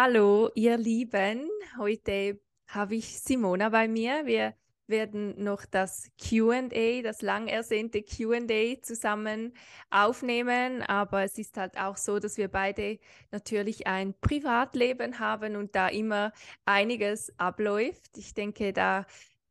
Hallo, ihr Lieben. Heute habe ich Simona bei mir. Wir werden noch das QA, das lang ersehnte QA zusammen aufnehmen. Aber es ist halt auch so, dass wir beide natürlich ein Privatleben haben und da immer einiges abläuft. Ich denke, da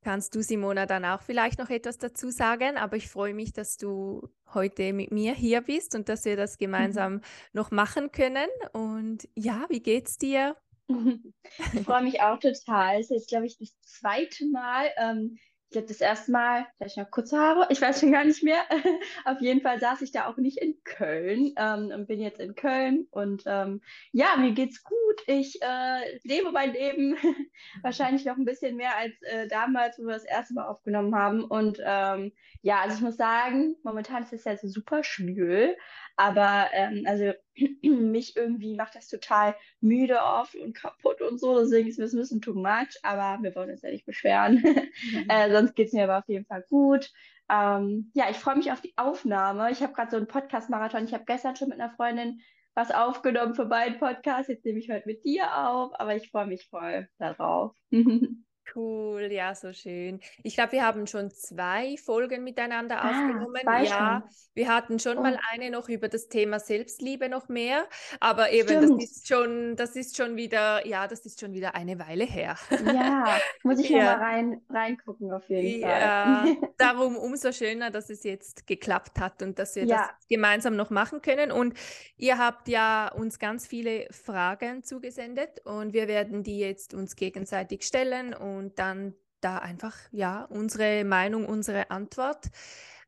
kannst du, Simona, dann auch vielleicht noch etwas dazu sagen. Aber ich freue mich, dass du heute mit mir hier bist und dass wir das gemeinsam mhm. noch machen können. Und ja, wie geht's dir? Ich freue mich auch total. Es ist glaube ich, das zweite Mal. Ähm, ich glaube, das erste Mal, vielleicht noch kurze Haare, ich weiß schon gar nicht mehr. Auf jeden Fall saß ich da auch nicht in Köln ähm, und bin jetzt in Köln. Und ähm, ja, mir geht's gut. Ich äh, lebe mein Leben wahrscheinlich noch ein bisschen mehr als äh, damals, wo wir das erste Mal aufgenommen haben. Und ähm, ja, also ich muss sagen, momentan ist es ja so super schwül. Aber ähm, also mich irgendwie macht das total müde oft und kaputt und so. Deswegen ist es ein bisschen too much, aber wir wollen uns ja nicht beschweren. Mhm. äh, sonst geht es mir aber auf jeden Fall gut. Ähm, ja, ich freue mich auf die Aufnahme. Ich habe gerade so einen Podcast-Marathon. Ich habe gestern schon mit einer Freundin was aufgenommen für beiden Podcasts. Jetzt nehme ich heute mit dir auf, aber ich freue mich voll darauf. Cool, ja, so schön. Ich glaube, wir haben schon zwei Folgen miteinander ah, aufgenommen. Ja, schon. wir hatten schon oh. mal eine noch über das Thema Selbstliebe noch mehr, aber eben Stimmt. das ist schon, das ist schon wieder, ja, das ist schon wieder eine Weile her. Ja, muss ich ja. mal rein, reingucken auf jeden Fall. Ja, darum umso schöner, dass es jetzt geklappt hat und dass wir ja. das gemeinsam noch machen können. Und ihr habt ja uns ganz viele Fragen zugesendet und wir werden die jetzt uns gegenseitig stellen und und dann da einfach ja unsere Meinung, unsere Antwort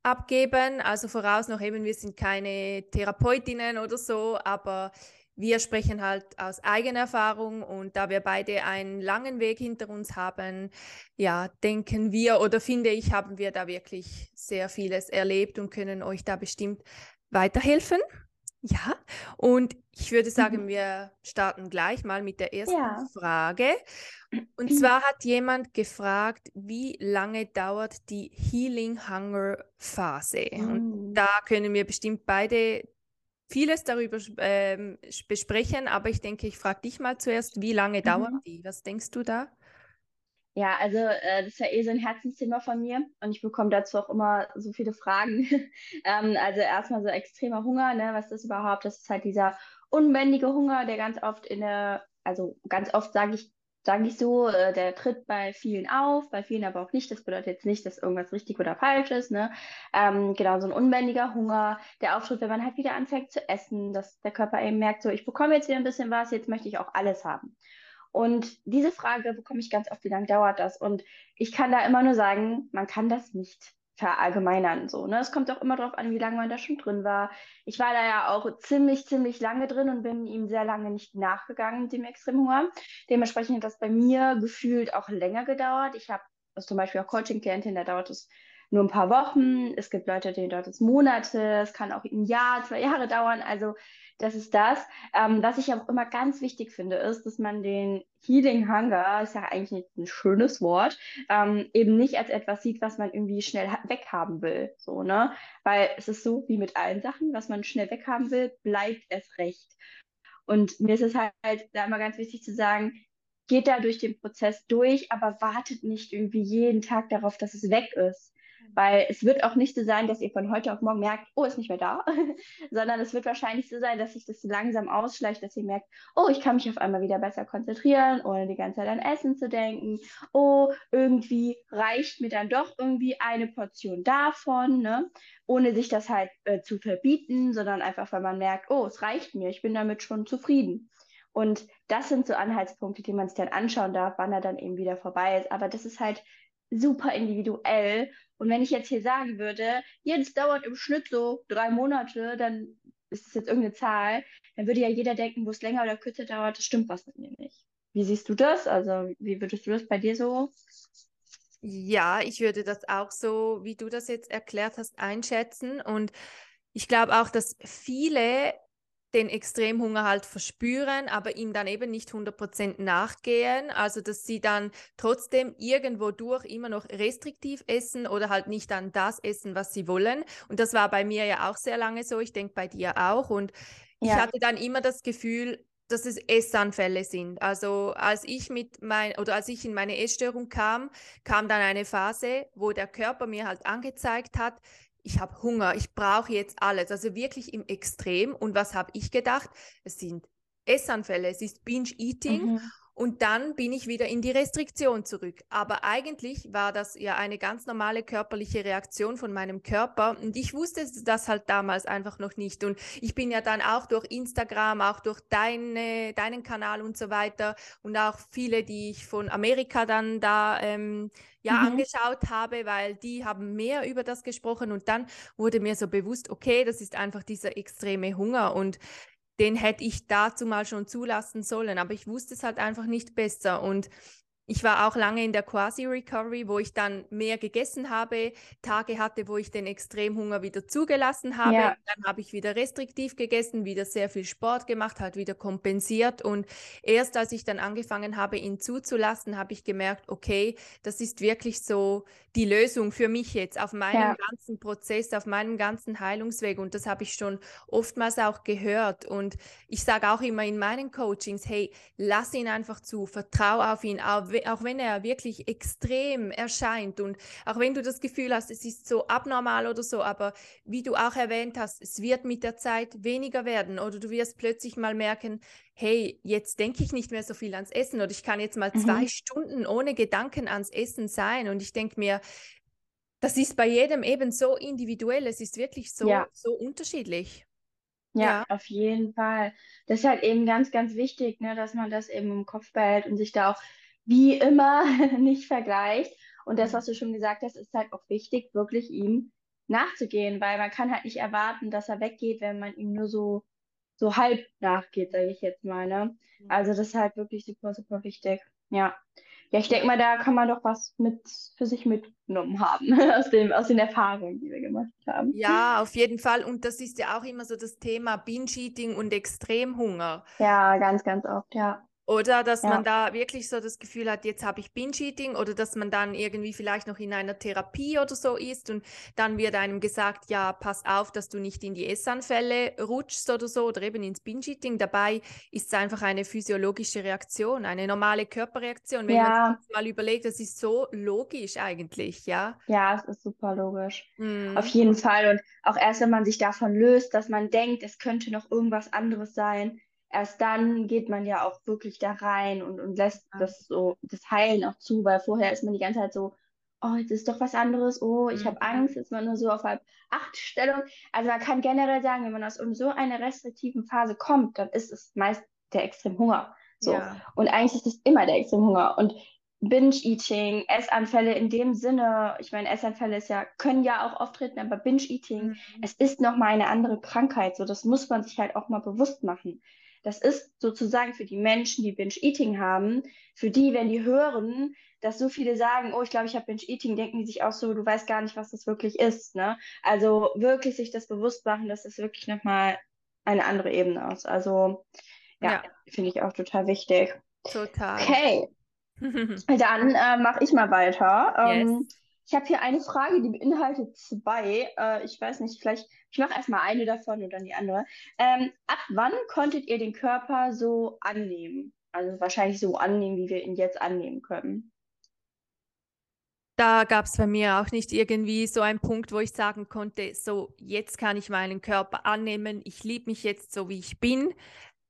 abgeben. Also voraus noch eben, wir sind keine Therapeutinnen oder so, aber wir sprechen halt aus eigener Erfahrung und da wir beide einen langen Weg hinter uns haben, ja, denken wir oder finde ich, haben wir da wirklich sehr vieles erlebt und können euch da bestimmt weiterhelfen. Ja, und ich würde sagen, mhm. wir starten gleich mal mit der ersten ja. Frage. Und zwar hat jemand gefragt, wie lange dauert die Healing Hunger Phase? Mhm. Und da können wir bestimmt beide vieles darüber äh, besprechen, aber ich denke, ich frage dich mal zuerst, wie lange dauert mhm. die? Was denkst du da? Ja, also äh, das ist ja eh so ein Herzensthema von mir und ich bekomme dazu auch immer so viele Fragen. ähm, also erstmal so extremer Hunger, ne? Was ist das überhaupt? Das ist halt dieser unbändige Hunger, der ganz oft in der, also ganz oft sage ich, sage ich so, äh, der tritt bei vielen auf, bei vielen aber auch nicht. Das bedeutet jetzt nicht, dass irgendwas richtig oder falsch ist. Ne? Ähm, genau, so ein unbändiger Hunger, der auftritt, wenn man halt wieder anfängt zu essen, dass der Körper eben merkt, so ich bekomme jetzt wieder ein bisschen was, jetzt möchte ich auch alles haben. Und diese Frage bekomme ich ganz oft, wie lange dauert das? Und ich kann da immer nur sagen, man kann das nicht verallgemeinern. So, ne? Es kommt auch immer darauf an, wie lange man da schon drin war. Ich war da ja auch ziemlich, ziemlich lange drin und bin ihm sehr lange nicht nachgegangen, dem Extremhunger. Dementsprechend hat das bei mir gefühlt auch länger gedauert. Ich habe also zum Beispiel auch Coaching-Klientin, da dauert es nur ein paar Wochen. Es gibt Leute, denen dauert es Monate. Es kann auch ein Jahr, zwei Jahre dauern. Also das ist das. Ähm, was ich auch immer ganz wichtig finde, ist, dass man den Healing Hunger, ist ja eigentlich ein schönes Wort, ähm, eben nicht als etwas sieht, was man irgendwie schnell weghaben will. So, ne? Weil es ist so wie mit allen Sachen, was man schnell weghaben will, bleibt es recht. Und mir ist es halt, halt da immer ganz wichtig zu sagen, geht da durch den Prozess durch, aber wartet nicht irgendwie jeden Tag darauf, dass es weg ist. Weil es wird auch nicht so sein, dass ihr von heute auf morgen merkt, oh, ist nicht mehr da, sondern es wird wahrscheinlich so sein, dass sich das langsam ausschleicht, dass ihr merkt, oh, ich kann mich auf einmal wieder besser konzentrieren, ohne die ganze Zeit an Essen zu denken. Oh, irgendwie reicht mir dann doch irgendwie eine Portion davon, ne? ohne sich das halt äh, zu verbieten, sondern einfach, weil man merkt, oh, es reicht mir, ich bin damit schon zufrieden. Und das sind so Anhaltspunkte, die man sich dann anschauen darf, wann er dann eben wieder vorbei ist. Aber das ist halt super individuell. Und wenn ich jetzt hier sagen würde, jetzt dauert im Schnitt so drei Monate, dann ist es jetzt irgendeine Zahl, dann würde ja jeder denken, wo es länger oder kürzer dauert, das stimmt was mit mir nicht. Wie siehst du das? Also, wie würdest du das bei dir so? Ja, ich würde das auch so, wie du das jetzt erklärt hast, einschätzen. Und ich glaube auch, dass viele den Extremhunger halt verspüren, aber ihm dann eben nicht 100% nachgehen. Also, dass sie dann trotzdem irgendwo durch immer noch restriktiv essen oder halt nicht dann das essen, was sie wollen. Und das war bei mir ja auch sehr lange so. Ich denke bei dir auch. Und ja. ich hatte dann immer das Gefühl, dass es Essanfälle sind. Also als ich mit mein oder als ich in meine Essstörung kam, kam dann eine Phase, wo der Körper mir halt angezeigt hat, ich habe Hunger, ich brauche jetzt alles, also wirklich im Extrem. Und was habe ich gedacht? Es sind Essanfälle, es ist Binge-Eating. Mhm. Und dann bin ich wieder in die Restriktion zurück. Aber eigentlich war das ja eine ganz normale körperliche Reaktion von meinem Körper. Und ich wusste das halt damals einfach noch nicht. Und ich bin ja dann auch durch Instagram, auch durch deine, deinen Kanal und so weiter und auch viele, die ich von Amerika dann da ähm, ja mhm. angeschaut habe, weil die haben mehr über das gesprochen. Und dann wurde mir so bewusst, okay, das ist einfach dieser extreme Hunger. Und den hätte ich dazu mal schon zulassen sollen, aber ich wusste es halt einfach nicht besser. Und ich war auch lange in der Quasi-Recovery, wo ich dann mehr gegessen habe, Tage hatte, wo ich den Extremhunger wieder zugelassen habe. Ja. Dann habe ich wieder restriktiv gegessen, wieder sehr viel Sport gemacht, halt wieder kompensiert. Und erst als ich dann angefangen habe, ihn zuzulassen, habe ich gemerkt, okay, das ist wirklich so die Lösung für mich jetzt auf meinem ja. ganzen Prozess, auf meinem ganzen Heilungsweg. Und das habe ich schon oftmals auch gehört. Und ich sage auch immer in meinen Coachings, hey, lass ihn einfach zu, vertraue auf ihn, auch auch wenn er wirklich extrem erscheint und auch wenn du das Gefühl hast, es ist so abnormal oder so, aber wie du auch erwähnt hast, es wird mit der Zeit weniger werden oder du wirst plötzlich mal merken, hey, jetzt denke ich nicht mehr so viel ans Essen oder ich kann jetzt mal mhm. zwei Stunden ohne Gedanken ans Essen sein und ich denke mir, das ist bei jedem eben so individuell, es ist wirklich so, ja. so unterschiedlich. Ja, ja, auf jeden Fall. Das ist halt eben ganz, ganz wichtig, ne, dass man das eben im Kopf behält und sich da auch wie immer nicht vergleicht. Und das, was du schon gesagt hast, ist halt auch wichtig, wirklich ihm nachzugehen, weil man kann halt nicht erwarten, dass er weggeht, wenn man ihm nur so, so halb nachgeht, sage ich jetzt mal. Ne? Also das ist halt wirklich super, super wichtig. Ja. Ja, ich denke mal, da kann man doch was mit für sich mitgenommen haben, aus, dem, aus den Erfahrungen, die wir gemacht haben. Ja, auf jeden Fall. Und das ist ja auch immer so das Thema Binge-Eating und Extremhunger. Ja, ganz, ganz oft, ja. Oder dass ja. man da wirklich so das Gefühl hat, jetzt habe ich Binge-Eating oder dass man dann irgendwie vielleicht noch in einer Therapie oder so ist und dann wird einem gesagt, ja, pass auf, dass du nicht in die Essanfälle rutschst oder so oder eben ins Binge-Eating. Dabei ist es einfach eine physiologische Reaktion, eine normale Körperreaktion. Wenn ja. man sich mal überlegt, das ist so logisch eigentlich, ja. Ja, es ist super logisch. Mhm. Auf jeden Fall. Und auch erst, wenn man sich davon löst, dass man denkt, es könnte noch irgendwas anderes sein, erst dann geht man ja auch wirklich da rein und, und lässt das so, das Heilen auch zu, weil vorher ist man die ganze Zeit so, oh, jetzt ist doch was anderes, oh, ich habe mhm. Angst, ist man nur so auf halb acht Stellung. Also man kann generell sagen, wenn man aus so einer restriktiven Phase kommt, dann ist es meist der Extremhunger. So. Ja. Und eigentlich ist es immer der Extremhunger. Und Binge-Eating, Essanfälle in dem Sinne, ich meine, Essanfälle ist ja, können ja auch auftreten, aber Binge-Eating, mhm. es ist nochmal eine andere Krankheit. So, das muss man sich halt auch mal bewusst machen. Das ist sozusagen für die Menschen, die Binge-Eating haben, für die, wenn die hören, dass so viele sagen, oh, ich glaube, ich habe Binge-Eating, denken die sich auch so, du weißt gar nicht, was das wirklich ist. Ne? Also wirklich sich das bewusst machen, dass das wirklich nochmal eine andere Ebene ist. Also ja, ja. finde ich auch total wichtig. Total. Okay. Dann äh, mache ich mal weiter. Ähm, yes. Ich habe hier eine Frage, die beinhaltet zwei. Äh, ich weiß nicht, vielleicht, ich mache erstmal eine davon und dann die andere. Ähm, ab wann konntet ihr den Körper so annehmen? Also wahrscheinlich so annehmen, wie wir ihn jetzt annehmen können. Da gab es bei mir auch nicht irgendwie so einen Punkt, wo ich sagen konnte, so jetzt kann ich meinen Körper annehmen, ich liebe mich jetzt so, wie ich bin.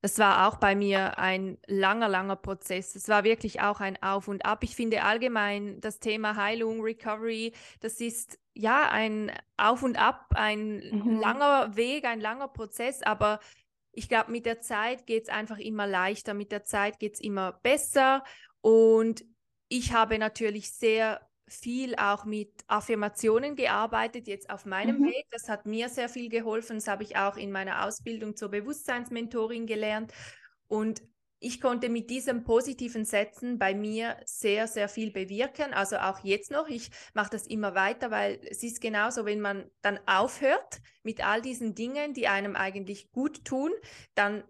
Das war auch bei mir ein langer, langer Prozess. Es war wirklich auch ein Auf und Ab. Ich finde allgemein das Thema Heilung, Recovery, das ist ja ein Auf und Ab, ein mhm. langer Weg, ein langer Prozess, aber ich glaube, mit der Zeit geht es einfach immer leichter, mit der Zeit geht es immer besser und ich habe natürlich sehr viel auch mit Affirmationen gearbeitet, jetzt auf meinem mhm. Weg. Das hat mir sehr viel geholfen. Das habe ich auch in meiner Ausbildung zur Bewusstseinsmentorin gelernt. Und ich konnte mit diesen positiven Sätzen bei mir sehr, sehr viel bewirken. Also auch jetzt noch. Ich mache das immer weiter, weil es ist genauso, wenn man dann aufhört mit all diesen Dingen, die einem eigentlich gut tun, dann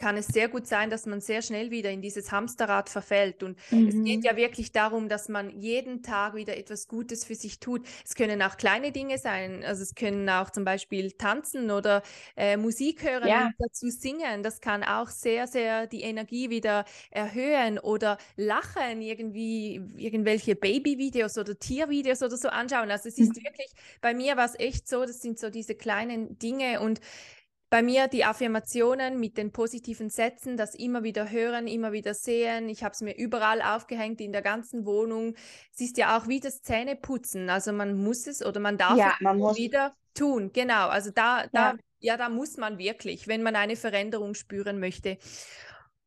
kann es sehr gut sein, dass man sehr schnell wieder in dieses Hamsterrad verfällt. Und mhm. es geht mhm. ja wirklich darum, dass man jeden Tag wieder etwas Gutes für sich tut. Es können auch kleine Dinge sein. Also es können auch zum Beispiel tanzen oder äh, Musik hören ja. und dazu singen. Das kann auch sehr, sehr die Energie wieder erhöhen oder lachen, irgendwie irgendwelche Babyvideos oder Tiervideos oder so anschauen. Also es ist mhm. wirklich, bei mir war es echt so, das sind so diese kleinen Dinge und bei mir die Affirmationen mit den positiven Sätzen, das immer wieder hören, immer wieder sehen. Ich habe es mir überall aufgehängt in der ganzen Wohnung. Es ist ja auch wie das Zähneputzen. Also man muss es oder man darf ja, es man muss... wieder tun. Genau. Also da, da, ja. ja, da muss man wirklich, wenn man eine Veränderung spüren möchte.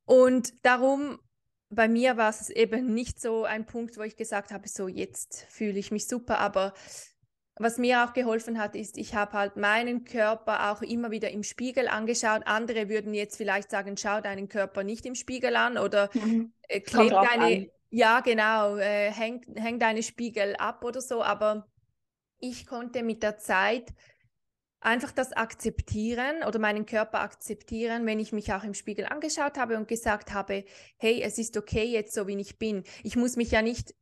Und darum bei mir war es eben nicht so ein Punkt, wo ich gesagt habe, so jetzt fühle ich mich super, aber was mir auch geholfen hat, ist, ich habe halt meinen Körper auch immer wieder im Spiegel angeschaut. Andere würden jetzt vielleicht sagen, schau deinen Körper nicht im Spiegel an oder mhm. äh, kleb deine, an. ja genau, äh, häng, häng deine Spiegel ab oder so. Aber ich konnte mit der Zeit einfach das akzeptieren oder meinen Körper akzeptieren, wenn ich mich auch im Spiegel angeschaut habe und gesagt habe, hey, es ist okay jetzt so, wie ich bin. Ich muss mich ja nicht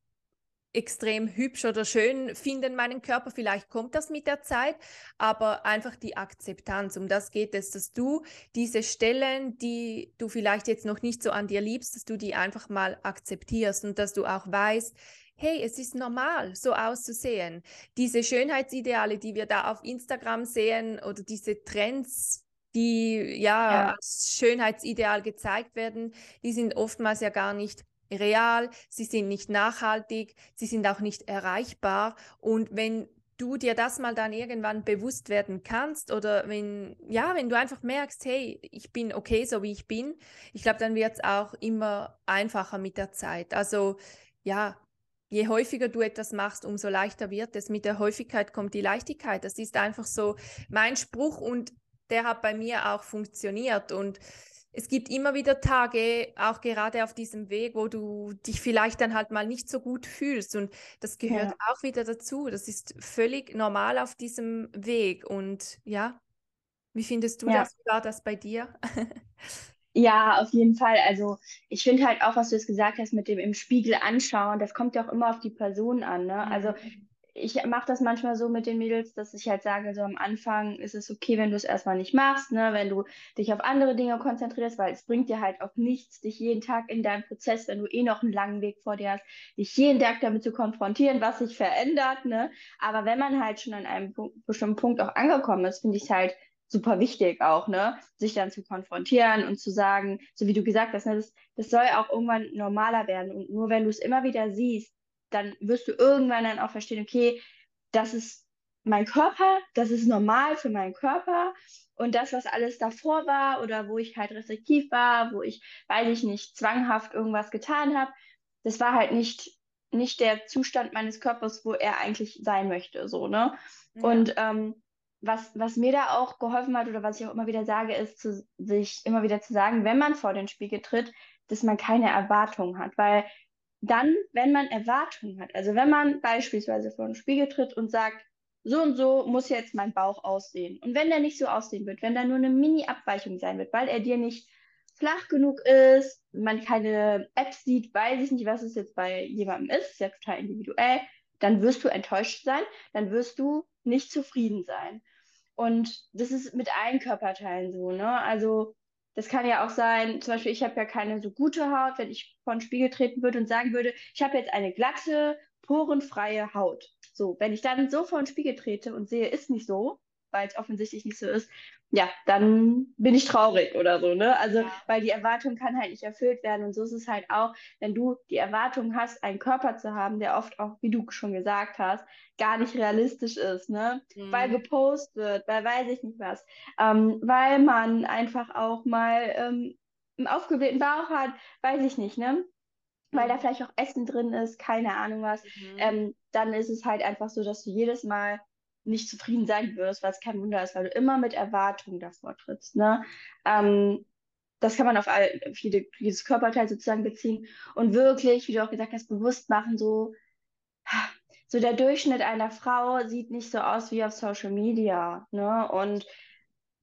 extrem hübsch oder schön finden, meinen Körper. Vielleicht kommt das mit der Zeit, aber einfach die Akzeptanz. Um das geht es, dass du diese Stellen, die du vielleicht jetzt noch nicht so an dir liebst, dass du die einfach mal akzeptierst und dass du auch weißt, hey, es ist normal, so auszusehen. Diese Schönheitsideale, die wir da auf Instagram sehen oder diese Trends, die ja, ja. als Schönheitsideal gezeigt werden, die sind oftmals ja gar nicht real, sie sind nicht nachhaltig, sie sind auch nicht erreichbar. Und wenn du dir das mal dann irgendwann bewusst werden kannst oder wenn, ja, wenn du einfach merkst, hey, ich bin okay, so wie ich bin, ich glaube, dann wird es auch immer einfacher mit der Zeit. Also ja, je häufiger du etwas machst, umso leichter wird es. Mit der Häufigkeit kommt die Leichtigkeit. Das ist einfach so mein Spruch und der hat bei mir auch funktioniert. Und es gibt immer wieder Tage, auch gerade auf diesem Weg, wo du dich vielleicht dann halt mal nicht so gut fühlst. Und das gehört ja. auch wieder dazu. Das ist völlig normal auf diesem Weg. Und ja, wie findest du ja. das? Wie war das bei dir? Ja, auf jeden Fall. Also ich finde halt auch, was du jetzt gesagt hast mit dem im Spiegel anschauen, das kommt ja auch immer auf die Person an. Ne? Also mhm ich mache das manchmal so mit den Mädels, dass ich halt sage, so am Anfang ist es okay, wenn du es erstmal nicht machst, ne, wenn du dich auf andere Dinge konzentrierst, weil es bringt dir halt auch nichts, dich jeden Tag in deinem Prozess, wenn du eh noch einen langen Weg vor dir hast, dich jeden Tag damit zu konfrontieren, was sich verändert, ne. Aber wenn man halt schon an einem Punkt, bestimmten Punkt auch angekommen ist, finde ich es halt super wichtig auch, ne, sich dann zu konfrontieren und zu sagen, so wie du gesagt hast, ne, das, das soll auch irgendwann normaler werden. Und nur wenn du es immer wieder siehst, dann wirst du irgendwann dann auch verstehen, okay, das ist mein Körper, das ist normal für meinen Körper und das, was alles davor war oder wo ich halt restriktiv war, wo ich, weiß ich nicht, zwanghaft irgendwas getan habe, das war halt nicht, nicht der Zustand meines Körpers, wo er eigentlich sein möchte, so, ne? Ja. Und ähm, was, was mir da auch geholfen hat oder was ich auch immer wieder sage, ist, zu, sich immer wieder zu sagen, wenn man vor den Spiegel tritt, dass man keine Erwartungen hat, weil dann, wenn man Erwartungen hat, also wenn man beispielsweise vor den Spiegel tritt und sagt, so und so muss jetzt mein Bauch aussehen. Und wenn der nicht so aussehen wird, wenn da nur eine Mini-Abweichung sein wird, weil er dir nicht flach genug ist, man keine Apps sieht, weiß ich nicht, was es jetzt bei jemandem ist, ist ja total individuell, dann wirst du enttäuscht sein, dann wirst du nicht zufrieden sein. Und das ist mit allen Körperteilen so, ne? Also das kann ja auch sein, zum Beispiel, ich habe ja keine so gute Haut, wenn ich vor den Spiegel treten würde und sagen würde, ich habe jetzt eine glatte, porenfreie Haut. So, wenn ich dann so vor den Spiegel trete und sehe, ist nicht so, weil es offensichtlich nicht so ist, ja, dann bin ich traurig oder so, ne? Also, ja. weil die Erwartung kann halt nicht erfüllt werden. Und so ist es halt auch, wenn du die Erwartung hast, einen Körper zu haben, der oft auch, wie du schon gesagt hast, gar nicht realistisch ist, ne? Mhm. Weil gepostet wird, weil weiß ich nicht was. Ähm, weil man einfach auch mal ähm, einen aufgeblähten Bauch hat, weiß ich nicht, ne? Weil da mhm. vielleicht auch Essen drin ist, keine Ahnung was. Mhm. Ähm, dann ist es halt einfach so, dass du jedes Mal nicht zufrieden sein wirst, was kein Wunder ist, weil du immer mit Erwartungen davor trittst. Ne? Ähm, das kann man auf all, jede, jedes Körperteil sozusagen beziehen und wirklich, wie du auch gesagt hast, bewusst machen, so, so der Durchschnitt einer Frau sieht nicht so aus wie auf Social Media. Ne? Und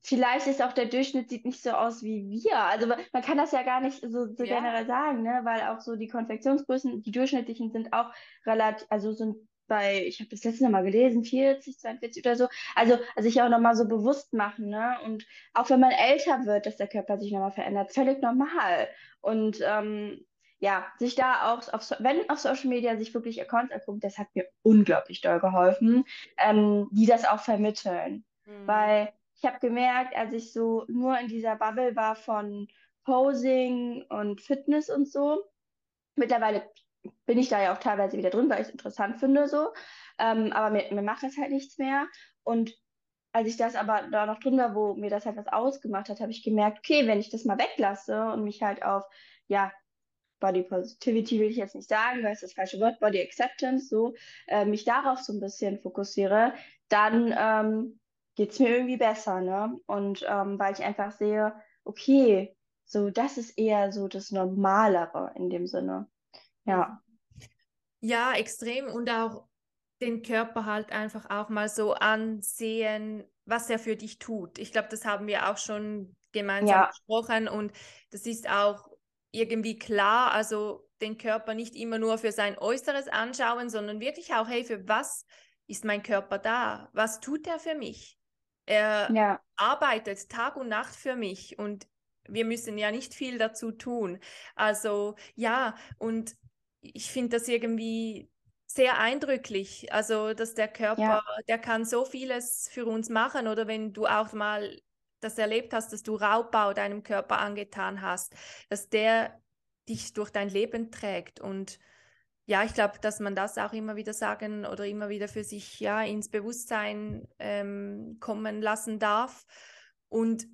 vielleicht ist auch der Durchschnitt sieht nicht so aus wie wir. Also man kann das ja gar nicht so, so ja. generell sagen, ne? Weil auch so die Konfektionsgrößen, die durchschnittlichen sind auch relativ, also sind bei, ich habe das letzte Mal gelesen, 40, 42 oder so. Also, also sich auch nochmal so bewusst machen, ne? Und auch wenn man älter wird, dass der Körper sich nochmal verändert, völlig normal. Und ähm, ja, sich da auch, auf, wenn auf Social Media sich wirklich Accounts anguckt, das hat mir unglaublich doll geholfen, ähm, die das auch vermitteln. Mhm. Weil ich habe gemerkt, als ich so nur in dieser Bubble war von Posing und Fitness und so, mittlerweile bin ich da ja auch teilweise wieder drin, weil ich es interessant finde so, ähm, aber mir, mir macht das halt nichts mehr. Und als ich das aber da noch drin war, wo mir das halt was ausgemacht hat, habe ich gemerkt, okay, wenn ich das mal weglasse und mich halt auf, ja, Body Positivity will ich jetzt nicht sagen, weil es das falsche Wort, Body Acceptance, so, äh, mich darauf so ein bisschen fokussiere, dann ähm, geht es mir irgendwie besser, ne? Und ähm, weil ich einfach sehe, okay, so, das ist eher so das Normalere in dem Sinne. Ja. Ja, extrem. Und auch den Körper halt einfach auch mal so ansehen, was er für dich tut. Ich glaube, das haben wir auch schon gemeinsam ja. besprochen und das ist auch irgendwie klar, also den Körper nicht immer nur für sein Äußeres anschauen, sondern wirklich auch, hey, für was ist mein Körper da? Was tut er für mich? Er ja. arbeitet Tag und Nacht für mich und wir müssen ja nicht viel dazu tun. Also ja, und ich finde das irgendwie sehr eindrücklich. Also, dass der Körper, ja. der kann so vieles für uns machen. Oder wenn du auch mal das erlebt hast, dass du Raubbau deinem Körper angetan hast, dass der dich durch dein Leben trägt. Und ja, ich glaube, dass man das auch immer wieder sagen oder immer wieder für sich ja ins Bewusstsein ähm, kommen lassen darf. Und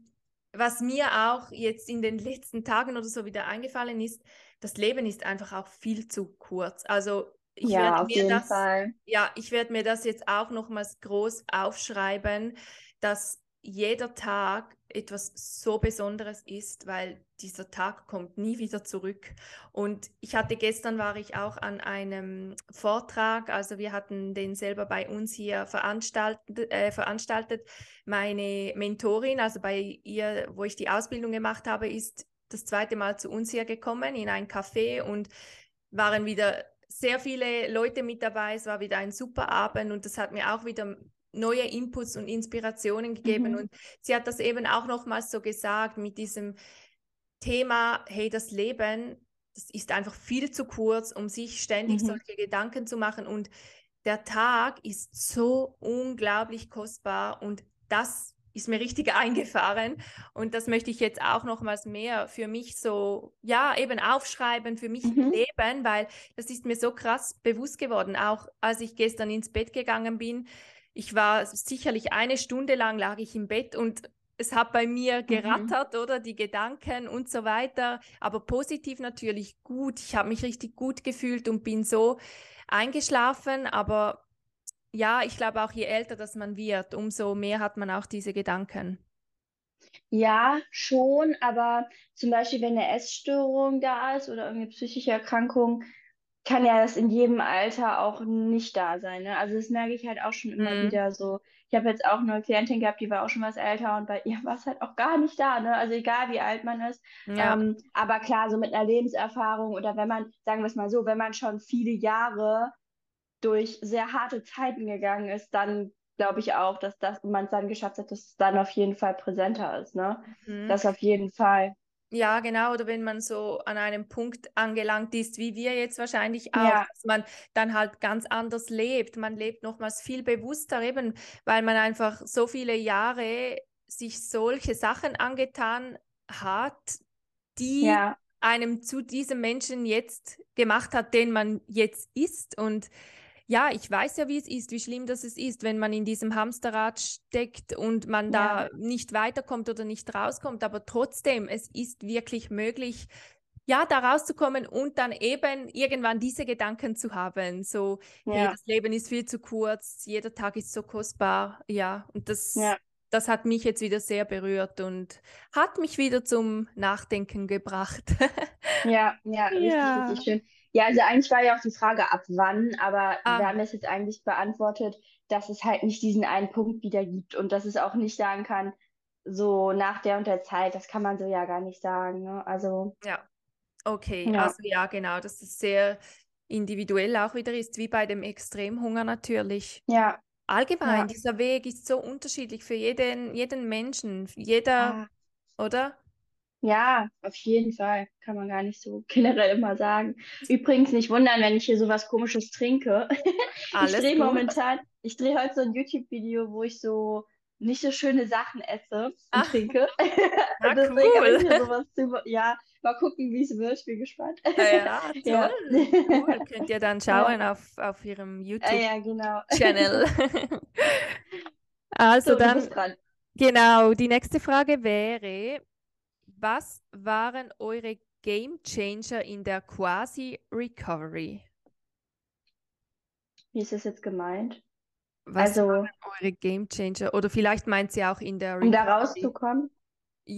was mir auch jetzt in den letzten Tagen oder so wieder eingefallen ist, das Leben ist einfach auch viel zu kurz. Also ich ja, werde mir das, Fall. ja, ich werde mir das jetzt auch nochmals groß aufschreiben, dass jeder Tag etwas so Besonderes ist, weil dieser Tag kommt nie wieder zurück. Und ich hatte gestern war ich auch an einem Vortrag, also wir hatten den selber bei uns hier veranstaltet, äh, veranstaltet. Meine Mentorin, also bei ihr, wo ich die Ausbildung gemacht habe, ist das zweite Mal zu uns hier gekommen in ein Café und waren wieder sehr viele Leute mit dabei. Es war wieder ein super Abend und das hat mir auch wieder neue Inputs und Inspirationen gegeben. Mhm. Und sie hat das eben auch nochmals so gesagt mit diesem Thema, hey, das Leben, das ist einfach viel zu kurz, um sich ständig mhm. solche Gedanken zu machen. Und der Tag ist so unglaublich kostbar und das ist mir richtig eingefahren und das möchte ich jetzt auch nochmals mehr für mich so, ja, eben aufschreiben, für mich mhm. leben, weil das ist mir so krass bewusst geworden, auch als ich gestern ins Bett gegangen bin. Ich war sicherlich eine Stunde lang lag ich im Bett und es hat bei mir mhm. gerattert, mhm. oder die Gedanken und so weiter, aber positiv natürlich gut. Ich habe mich richtig gut gefühlt und bin so eingeschlafen, aber ja, ich glaube auch je älter das man wird, umso mehr hat man auch diese Gedanken. Ja, schon, aber zum Beispiel, wenn eine Essstörung da ist oder irgendeine psychische Erkrankung, kann ja das in jedem Alter auch nicht da sein. Ne? Also das merke ich halt auch schon immer mhm. wieder so. Ich habe jetzt auch eine Klientin gehabt, die war auch schon was älter und bei ihr war es halt auch gar nicht da. Ne? Also egal wie alt man ist. Ja. Ähm, aber klar, so mit einer Lebenserfahrung oder wenn man, sagen wir es mal so, wenn man schon viele Jahre durch sehr harte Zeiten gegangen ist, dann glaube ich auch, dass das man es dann geschafft hat, dass es dann auf jeden Fall präsenter ist. Ne? Mhm. Das auf jeden Fall. Ja, genau. Oder wenn man so an einem Punkt angelangt ist, wie wir jetzt wahrscheinlich auch, ja. dass man dann halt ganz anders lebt. Man lebt nochmals viel bewusster, eben weil man einfach so viele Jahre sich solche Sachen angetan hat, die ja. einem zu diesem Menschen jetzt gemacht hat, den man jetzt ist. Und ja, ich weiß ja, wie es ist, wie schlimm das ist, wenn man in diesem Hamsterrad steckt und man ja. da nicht weiterkommt oder nicht rauskommt. Aber trotzdem, es ist wirklich möglich, ja, da rauszukommen und dann eben irgendwann diese Gedanken zu haben. So, ja. hey, das Leben ist viel zu kurz, jeder Tag ist so kostbar. Ja, und das, ja. das hat mich jetzt wieder sehr berührt und hat mich wieder zum Nachdenken gebracht. ja, ja, richtig, ja. richtig schön. Ja, also eigentlich war ja auch die Frage, ab wann, aber ah. wir haben das jetzt eigentlich beantwortet, dass es halt nicht diesen einen Punkt wieder gibt und dass es auch nicht sagen kann, so nach der und der Zeit, das kann man so ja gar nicht sagen. Ne? Also. Ja, okay. Ja. Also ja, genau, dass es sehr individuell auch wieder ist, wie bei dem Extremhunger natürlich. Ja. Allgemein, ja. dieser Weg ist so unterschiedlich für jeden, jeden Menschen, jeder, ja. oder? Ja, auf jeden Fall. Kann man gar nicht so generell immer sagen. Übrigens nicht wundern, wenn ich hier sowas komisches trinke. Alles ich drehe momentan, ich drehe heute so ein YouTube-Video, wo ich so nicht so schöne Sachen esse und Ach. trinke. Ja, Deswegen cool. sowas zu, ja, mal gucken, wie es wird. Ich bin gespannt. Ja, ja toll. Ja. Cool. Könnt ihr dann schauen ja. auf, auf ihrem YouTube-Channel. Ja, genau. also so, dann, genau, die nächste Frage wäre, was waren eure Game Changer in der Quasi-Recovery? Wie ist das jetzt gemeint? Was also, waren eure Game Changer? Oder vielleicht meint sie auch in der Recovery. Um da rauszukommen?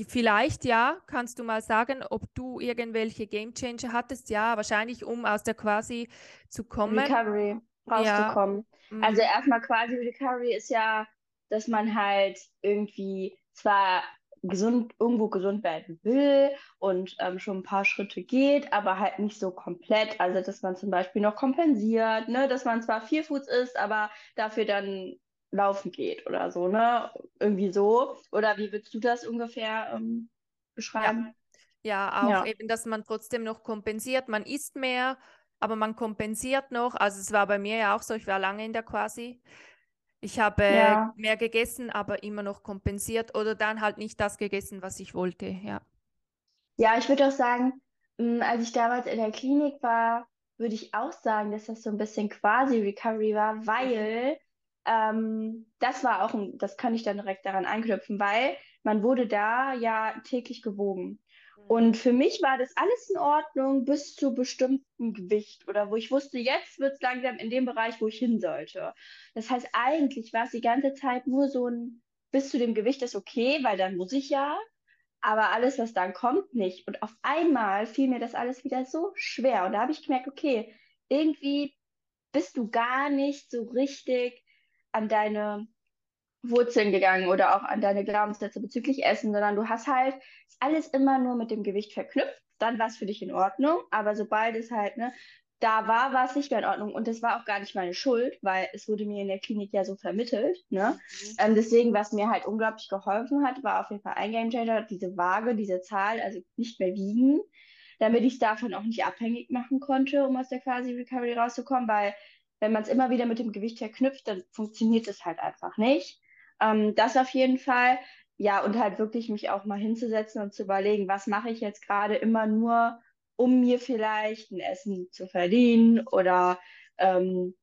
Vielleicht ja. Kannst du mal sagen, ob du irgendwelche Game Changer hattest? Ja, wahrscheinlich, um aus der Quasi zu kommen. Recovery rauszukommen. Ja. Also mhm. erstmal quasi Recovery ist ja, dass man halt irgendwie zwar gesund, irgendwo gesund werden will und ähm, schon ein paar Schritte geht, aber halt nicht so komplett. Also, dass man zum Beispiel noch kompensiert, ne? dass man zwar viel Foods isst, aber dafür dann laufen geht oder so, ne? Irgendwie so. Oder wie würdest du das ungefähr ähm, beschreiben? Ja. ja, auch ja. eben, dass man trotzdem noch kompensiert. Man isst mehr, aber man kompensiert noch. Also es war bei mir ja auch so, ich war lange in der Quasi. Ich habe ja. mehr gegessen, aber immer noch kompensiert oder dann halt nicht das gegessen, was ich wollte, ja. Ja, ich würde auch sagen, hm, als ich damals in der Klinik war, würde ich auch sagen, dass das so ein bisschen quasi Recovery war, weil ähm, das war auch ein, das kann ich dann direkt daran anknüpfen, weil man wurde da ja täglich gewogen. Und für mich war das alles in Ordnung bis zu bestimmten Gewicht oder wo ich wusste, jetzt wird es langsam in dem Bereich, wo ich hin sollte. Das heißt, eigentlich war es die ganze Zeit nur so ein, bis zu dem Gewicht ist okay, weil dann muss ich ja, aber alles, was dann kommt, nicht. Und auf einmal fiel mir das alles wieder so schwer. Und da habe ich gemerkt, okay, irgendwie bist du gar nicht so richtig an deine Wurzeln gegangen oder auch an deine Glaubenssätze bezüglich Essen, sondern du hast halt alles immer nur mit dem Gewicht verknüpft. Dann war es für dich in Ordnung, aber sobald es halt, ne, da war, war es nicht mehr in Ordnung und das war auch gar nicht meine Schuld, weil es wurde mir in der Klinik ja so vermittelt, ne? Mhm. Ähm, deswegen, was mir halt unglaublich geholfen hat, war auf jeden Fall ein Game Changer, diese Waage, diese Zahl, also nicht mehr wiegen, damit ich es davon auch nicht abhängig machen konnte, um aus der quasi Recovery rauszukommen, weil wenn man es immer wieder mit dem Gewicht verknüpft, dann funktioniert es halt einfach nicht. Ähm, das auf jeden Fall. Ja, und halt wirklich mich auch mal hinzusetzen und zu überlegen, was mache ich jetzt gerade immer nur, um mir vielleicht ein Essen zu verdienen oder ähm,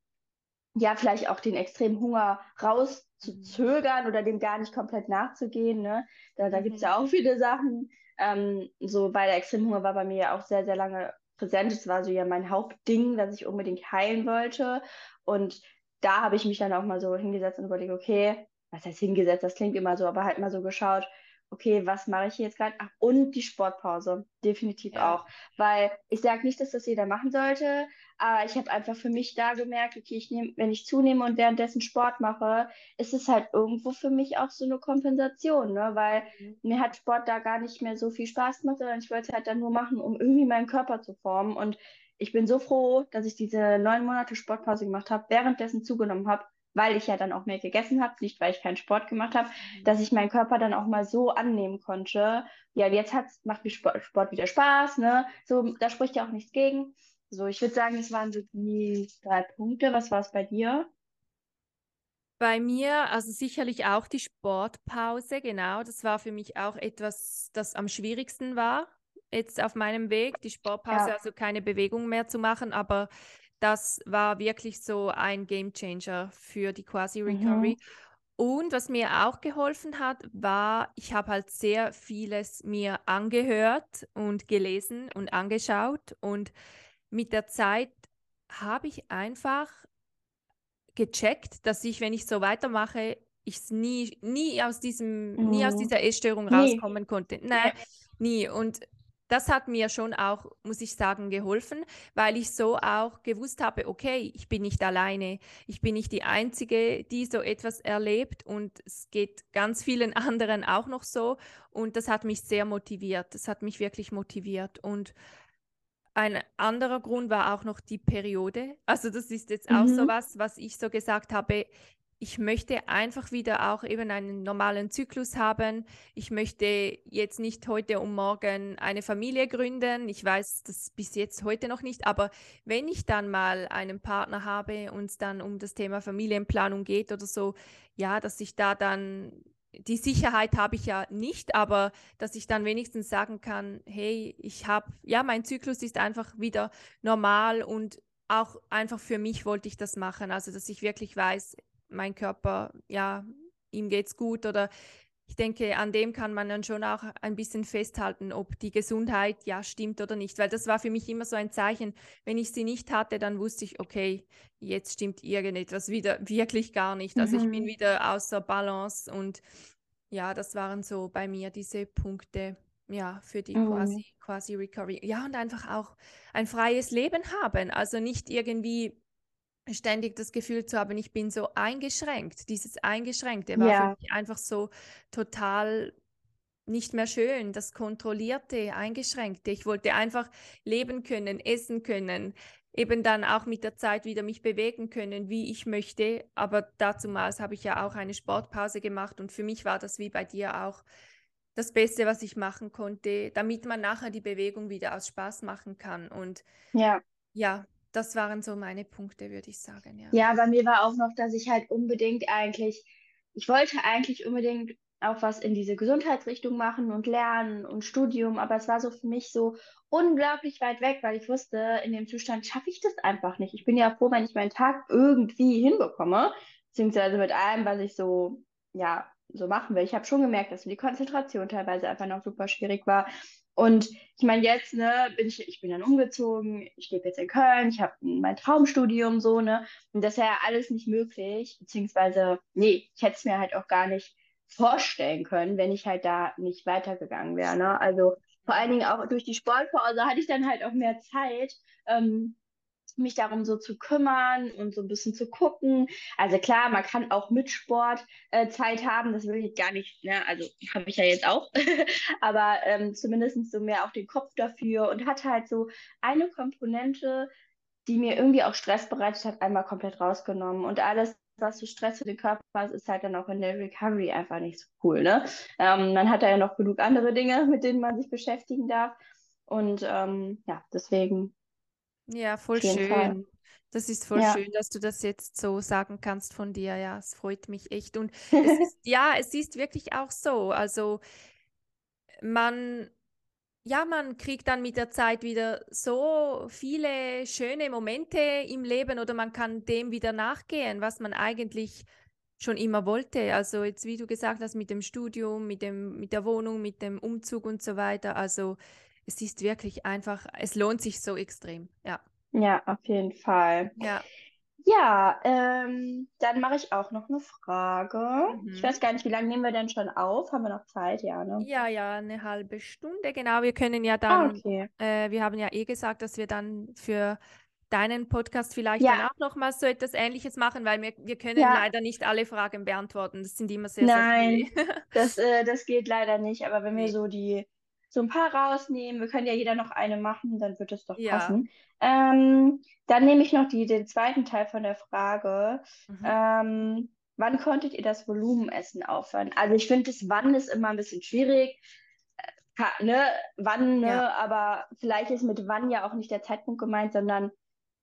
ja, vielleicht auch den extremen Hunger rauszuzögern oder dem gar nicht komplett nachzugehen. Ne? Da, da mhm. gibt es ja auch viele Sachen. Ähm, so, weil der Extremhunger war bei mir ja auch sehr, sehr lange präsent. Es war so ja mein Hauptding, dass ich unbedingt heilen wollte. Und da habe ich mich dann auch mal so hingesetzt und überlegt, okay, was heißt hingesetzt, das klingt immer so, aber halt mal so geschaut, okay, was mache ich jetzt gerade? Ach, und die Sportpause, definitiv ja. auch. Weil ich sage nicht, dass das jeder machen sollte, aber ich habe einfach für mich da gemerkt, okay, ich nehm, wenn ich zunehme und währenddessen Sport mache, ist es halt irgendwo für mich auch so eine Kompensation, ne? Weil mhm. mir hat Sport da gar nicht mehr so viel Spaß gemacht, sondern ich wollte es halt dann nur machen, um irgendwie meinen Körper zu formen. Und ich bin so froh, dass ich diese neun Monate Sportpause gemacht habe, währenddessen zugenommen habe weil ich ja dann auch mehr gegessen habe, nicht weil ich keinen Sport gemacht habe, mhm. dass ich meinen Körper dann auch mal so annehmen konnte. Ja, jetzt hat's, macht mir Sport, Sport wieder Spaß, ne? So, da spricht ja auch nichts gegen. So, ich würde sagen, es waren so die drei Punkte. Was war es bei dir? Bei mir, also sicherlich auch die Sportpause, genau. Das war für mich auch etwas, das am schwierigsten war, jetzt auf meinem Weg, die Sportpause, ja. also keine Bewegung mehr zu machen, aber das war wirklich so ein Game Changer für die Quasi Recovery. Mhm. Und was mir auch geholfen hat, war, ich habe halt sehr vieles mir angehört und gelesen und angeschaut. Und mit der Zeit habe ich einfach gecheckt, dass ich, wenn ich so weitermache, ich nie, nie aus diesem, mhm. nie aus mhm. dieser Essstörung rauskommen konnte. Nein, ja. nie. Und das hat mir schon auch, muss ich sagen, geholfen, weil ich so auch gewusst habe, okay, ich bin nicht alleine, ich bin nicht die Einzige, die so etwas erlebt. Und es geht ganz vielen anderen auch noch so. Und das hat mich sehr motiviert, das hat mich wirklich motiviert. Und ein anderer Grund war auch noch die Periode. Also das ist jetzt auch mhm. so was, was ich so gesagt habe, ich möchte einfach wieder auch eben einen normalen Zyklus haben. Ich möchte jetzt nicht heute und morgen eine Familie gründen. Ich weiß das bis jetzt heute noch nicht, aber wenn ich dann mal einen Partner habe und es dann um das Thema Familienplanung geht oder so, ja, dass ich da dann die Sicherheit habe ich ja nicht, aber dass ich dann wenigstens sagen kann, hey, ich habe, ja, mein Zyklus ist einfach wieder normal und auch einfach für mich wollte ich das machen. Also, dass ich wirklich weiß, mein Körper, ja, ihm geht's gut oder ich denke, an dem kann man dann schon auch ein bisschen festhalten, ob die Gesundheit ja stimmt oder nicht, weil das war für mich immer so ein Zeichen. Wenn ich sie nicht hatte, dann wusste ich, okay, jetzt stimmt irgendetwas wieder wirklich gar nicht. Also mhm. ich bin mhm. wieder außer Balance und ja, das waren so bei mir diese Punkte, ja, für die mhm. quasi, quasi Recovery. Ja, und einfach auch ein freies Leben haben. Also nicht irgendwie ständig das Gefühl zu haben, ich bin so eingeschränkt. Dieses Eingeschränkte war ja. für mich einfach so total nicht mehr schön, das Kontrollierte, Eingeschränkte. Ich wollte einfach leben können, essen können, eben dann auch mit der Zeit wieder mich bewegen können, wie ich möchte. Aber dazumals habe ich ja auch eine Sportpause gemacht und für mich war das wie bei dir auch das Beste, was ich machen konnte, damit man nachher die Bewegung wieder aus Spaß machen kann. Und ja, ja das waren so meine Punkte, würde ich sagen. Ja. ja, bei mir war auch noch, dass ich halt unbedingt eigentlich, ich wollte eigentlich unbedingt auch was in diese Gesundheitsrichtung machen und lernen und Studium, aber es war so für mich so unglaublich weit weg, weil ich wusste, in dem Zustand schaffe ich das einfach nicht. Ich bin ja froh, wenn ich meinen Tag irgendwie hinbekomme, beziehungsweise mit allem, was ich so, ja, so machen will. Ich habe schon gemerkt, dass die Konzentration teilweise einfach noch super schwierig war. Und ich meine, jetzt, ne, bin ich, ich bin dann umgezogen, ich lebe jetzt in Köln, ich habe mein Traumstudium so, ne? Und das wäre ja alles nicht möglich, beziehungsweise, nee, ich hätte es mir halt auch gar nicht vorstellen können, wenn ich halt da nicht weitergegangen wäre. Ne? Also vor allen Dingen auch durch die Sportpause hatte ich dann halt auch mehr Zeit, ähm, mich darum so zu kümmern und so ein bisschen zu gucken. Also klar, man kann auch mit Sport äh, Zeit haben, das will ich gar nicht, ne? also habe ich ja jetzt auch, aber ähm, zumindest so mehr auch den Kopf dafür und hat halt so eine Komponente, die mir irgendwie auch Stress bereitet hat, einmal komplett rausgenommen und alles was so Stress für den Körper ist, ist halt dann auch in der Recovery einfach nicht so cool. Ne? Ähm, man hat da ja noch genug andere Dinge, mit denen man sich beschäftigen darf. Und ähm, ja, deswegen ja, voll schön. Fall. Das ist voll ja. schön, dass du das jetzt so sagen kannst von dir. Ja, es freut mich echt. Und es ist, ja, es ist wirklich auch so. Also man, ja, man kriegt dann mit der Zeit wieder so viele schöne Momente im Leben oder man kann dem wieder nachgehen, was man eigentlich schon immer wollte. Also jetzt, wie du gesagt hast, mit dem Studium, mit dem, mit der Wohnung, mit dem Umzug und so weiter. Also es ist wirklich einfach, es lohnt sich so extrem, ja. Ja, auf jeden Fall. Ja. Ja, ähm, dann mache ich auch noch eine Frage. Mhm. Ich weiß gar nicht, wie lange nehmen wir denn schon auf? Haben wir noch Zeit? Ja, ne? Ja, ja, eine halbe Stunde, genau. Wir können ja ah, dann, ah, okay. äh, wir haben ja eh gesagt, dass wir dann für deinen Podcast vielleicht ja. dann auch noch mal so etwas Ähnliches machen, weil wir, wir können ja. leider nicht alle Fragen beantworten. Das sind immer sehr, Nein, sehr viele. das, äh, das geht leider nicht. Aber wenn wir so die so ein paar rausnehmen. Wir können ja jeder noch eine machen, dann wird es doch ja. passen. Ähm, dann nehme ich noch die, den zweiten Teil von der Frage. Mhm. Ähm, wann konntet ihr das Volumenessen aufhören? Also ich finde, das Wann ist immer ein bisschen schwierig. Äh, ne? Wann, ne? Ja. aber vielleicht ist mit wann ja auch nicht der Zeitpunkt gemeint, sondern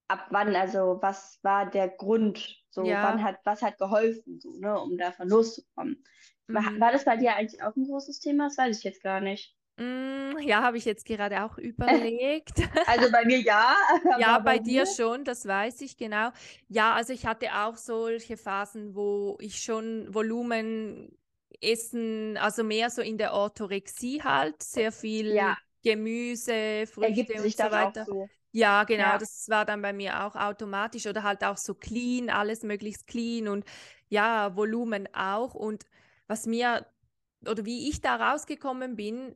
ab wann, also was war der Grund, so ja. wann hat, was hat geholfen, so, ne, um davon loszukommen. Mhm. War, war das bei dir eigentlich auch ein großes Thema? Das weiß ich jetzt gar nicht. Mm, ja, habe ich jetzt gerade auch überlegt. Also bei mir ja. ja, bei, bei dir schon, das weiß ich genau. Ja, also ich hatte auch solche Phasen, wo ich schon Volumen essen, also mehr so in der Orthorexie halt, sehr viel ja. Gemüse, Früchte und so weiter. So. Ja, genau, ja. das war dann bei mir auch automatisch oder halt auch so clean, alles möglichst clean und ja, Volumen auch. Und was mir oder wie ich da rausgekommen bin,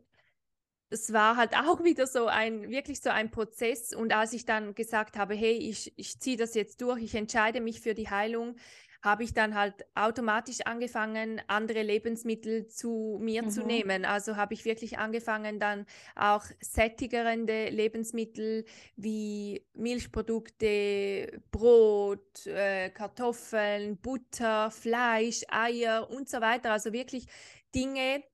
es war halt auch wieder so ein, wirklich so ein Prozess. Und als ich dann gesagt habe, hey, ich, ich ziehe das jetzt durch, ich entscheide mich für die Heilung, habe ich dann halt automatisch angefangen, andere Lebensmittel zu mir mhm. zu nehmen. Also habe ich wirklich angefangen, dann auch sättigende Lebensmittel wie Milchprodukte, Brot, äh, Kartoffeln, Butter, Fleisch, Eier und so weiter. Also wirklich Dinge,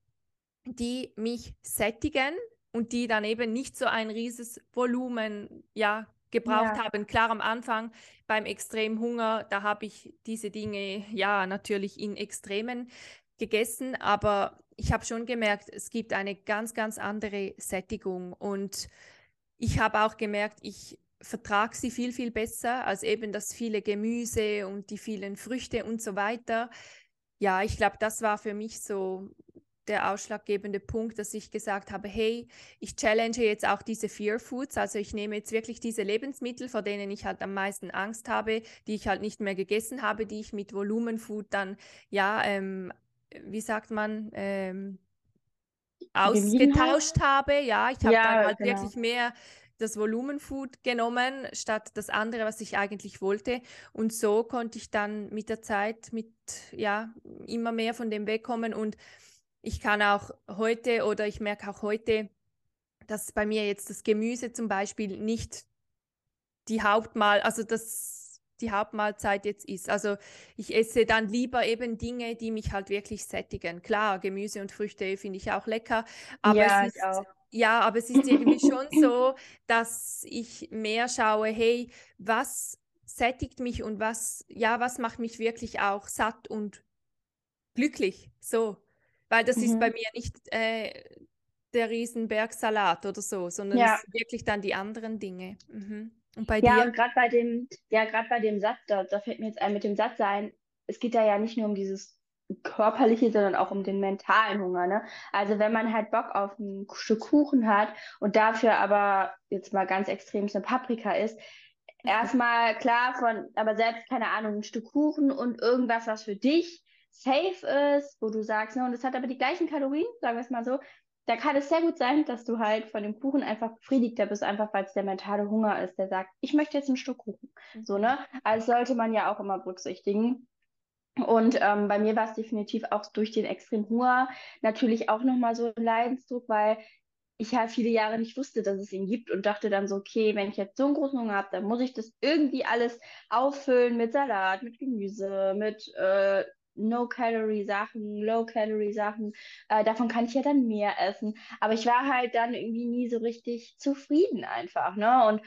die mich sättigen und die dann eben nicht so ein rieses Volumen ja, gebraucht ja. haben. Klar, am Anfang beim Extremhunger, da habe ich diese Dinge ja natürlich in Extremen gegessen, aber ich habe schon gemerkt, es gibt eine ganz, ganz andere Sättigung und ich habe auch gemerkt, ich vertrage sie viel, viel besser als eben das viele Gemüse und die vielen Früchte und so weiter. Ja, ich glaube, das war für mich so der ausschlaggebende Punkt, dass ich gesagt habe, hey, ich challenge jetzt auch diese Fear Foods, also ich nehme jetzt wirklich diese Lebensmittel, vor denen ich halt am meisten Angst habe, die ich halt nicht mehr gegessen habe, die ich mit Volumenfood dann, ja, ähm, wie sagt man, ähm, ausgetauscht habe. Ja, ich habe ja, dann halt genau. wirklich mehr das Volumenfood genommen, statt das andere, was ich eigentlich wollte. Und so konnte ich dann mit der Zeit mit, ja, immer mehr von dem wegkommen und ich kann auch heute oder ich merke auch heute, dass bei mir jetzt das Gemüse zum Beispiel nicht die Hauptmahl, also das die Hauptmahlzeit jetzt ist. Also ich esse dann lieber eben Dinge, die mich halt wirklich sättigen. Klar, Gemüse und Früchte finde ich auch lecker, aber ja, es ist, ja, aber es ist irgendwie schon so, dass ich mehr schaue, hey, was sättigt mich und was, ja, was macht mich wirklich auch satt und glücklich. So. Weil das mhm. ist bei mir nicht äh, der Riesenbergsalat oder so, sondern ja. wirklich dann die anderen Dinge. Mhm. Und bei ja, dir? und gerade bei dem, ja, gerade bei dem Satz, da, da fällt mir jetzt ein mit dem Satz sein, es geht da ja nicht nur um dieses körperliche, sondern auch um den mentalen Hunger. Ne? Also wenn man halt Bock auf ein Stück Kuchen hat und dafür aber jetzt mal ganz extrem eine Paprika isst, mhm. erstmal klar von, aber selbst keine Ahnung, ein Stück Kuchen und irgendwas, was für dich safe ist, wo du sagst, ne, und es hat aber die gleichen Kalorien, sagen wir es mal so, da kann es sehr gut sein, dass du halt von dem Kuchen einfach befriedigter bist, einfach weil es der mentale Hunger ist, der sagt, ich möchte jetzt ein Stück Kuchen. Mhm. So, ne? Also sollte man ja auch immer berücksichtigen. Und ähm, bei mir war es definitiv auch durch den extremen Hunger natürlich auch nochmal so ein Leidensdruck, weil ich halt viele Jahre nicht wusste, dass es ihn gibt und dachte dann so, okay, wenn ich jetzt so einen großen Hunger habe, dann muss ich das irgendwie alles auffüllen mit Salat, mit Gemüse, mit äh, No-Calorie-Sachen, Low-Calorie-Sachen. Äh, davon kann ich ja dann mehr essen. Aber ich war halt dann irgendwie nie so richtig zufrieden einfach. Ne? Und